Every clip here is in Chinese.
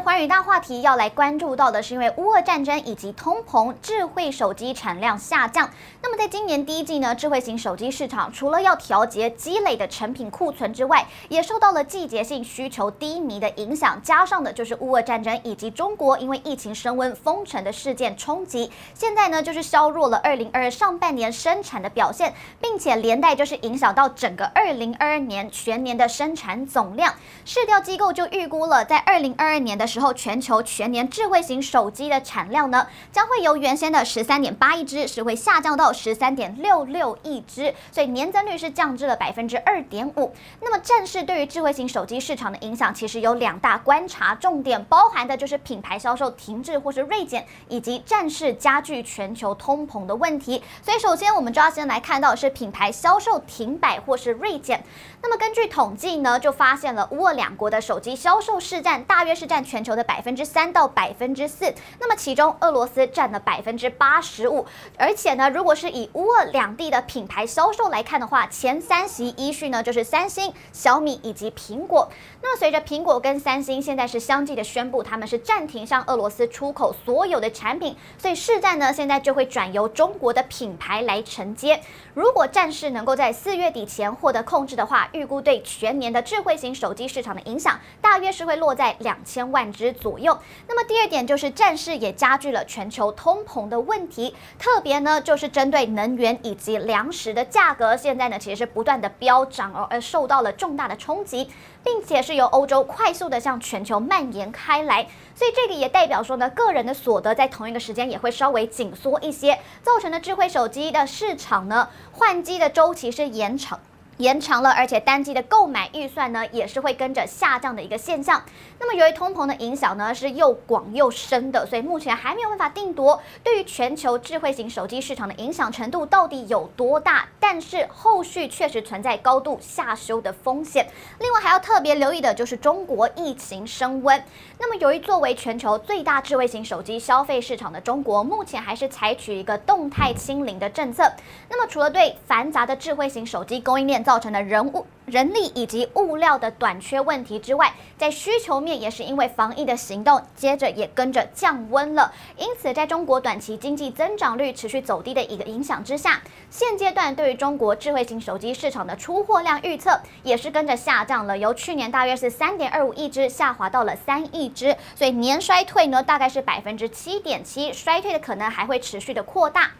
寰宇大话题要来关注到的是，因为乌俄战争以及通膨，智慧手机产量下降。那么在今年第一季呢，智慧型手机市场除了要调节积累的成品库存之外，也受到了季节性需求低迷的影响，加上的就是乌俄战争以及中国因为疫情升温封城的事件冲击，现在呢就是削弱了二零二二上半年生产的表现，并且连带就是影响到整个二零二二年全年的生产总量。市调机构就预估了，在二零二二年的时候，全球全年智慧型手机的产量呢，将会由原先的十三点八亿只，是会下降到十三点六六亿只，所以年增率是降至了百分之二点五。那么，战事对于智慧型手机市场的影响，其实有两大观察重点，包含的就是品牌销售停滞或是锐减，以及战事加剧全球通膨的问题。所以，首先我们就要先来看到是品牌销售停摆或是锐减。那么，根据统计呢，就发现了乌俄两国的手机销售市占大约是占全全球的百分之三到百分之四，那么其中俄罗斯占了百分之八十五，而且呢，如果是以乌俄两地的品牌销售来看的话，前三席依序呢就是三星、小米以及苹果。那么随着苹果跟三星现在是相继的宣布，他们是暂停向俄罗斯出口所有的产品，所以市占呢现在就会转由中国的品牌来承接。如果战事能够在四月底前获得控制的话，预估对全年的智慧型手机市场的影响大约是会落在两千万值左右。那么第二点就是战事也加剧了全球通膨的问题，特别呢就是针对能源以及粮食的价格，现在呢其实是不断的飙涨而而受到了重大的冲击，并且是由欧洲快速的向全球蔓延开来，所以这个也代表说呢，个人的所得在同一个时间也会稍微紧缩一些，造成的智慧手机的市场呢换机的周期是延长。延长了，而且单机的购买预算呢，也是会跟着下降的一个现象。那么，由于通膨的影响呢，是又广又深的，所以目前还没有办法定夺对于全球智慧型手机市场的影响程度到底有多大。但是后续确实存在高度下修的风险。另外还要特别留意的就是中国疫情升温。那么，由于作为全球最大智慧型手机消费市场的中国，目前还是采取一个动态清零的政策。那么，除了对繁杂的智慧型手机供应链，造成的人物、人力以及物料的短缺问题之外，在需求面也是因为防疫的行动，接着也跟着降温了。因此，在中国短期经济增长率持续走低的一个影响之下，现阶段对于中国智慧型手机市场的出货量预测也是跟着下降了，由去年大约是三点二五亿只下滑到了三亿只，所以年衰退呢大概是百分之七点七，衰退的可能还会持续的扩大。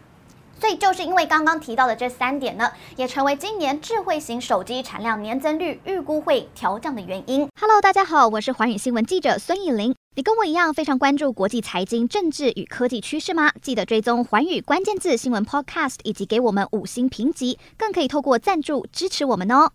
所以就是因为刚刚提到的这三点呢，也成为今年智慧型手机产量年增率预估会调降的原因。Hello，大家好，我是寰宇新闻记者孙艺玲。你跟我一样非常关注国际财经、政治与科技趋势吗？记得追踪寰宇关键字新闻 Podcast，以及给我们五星评级，更可以透过赞助支持我们哦。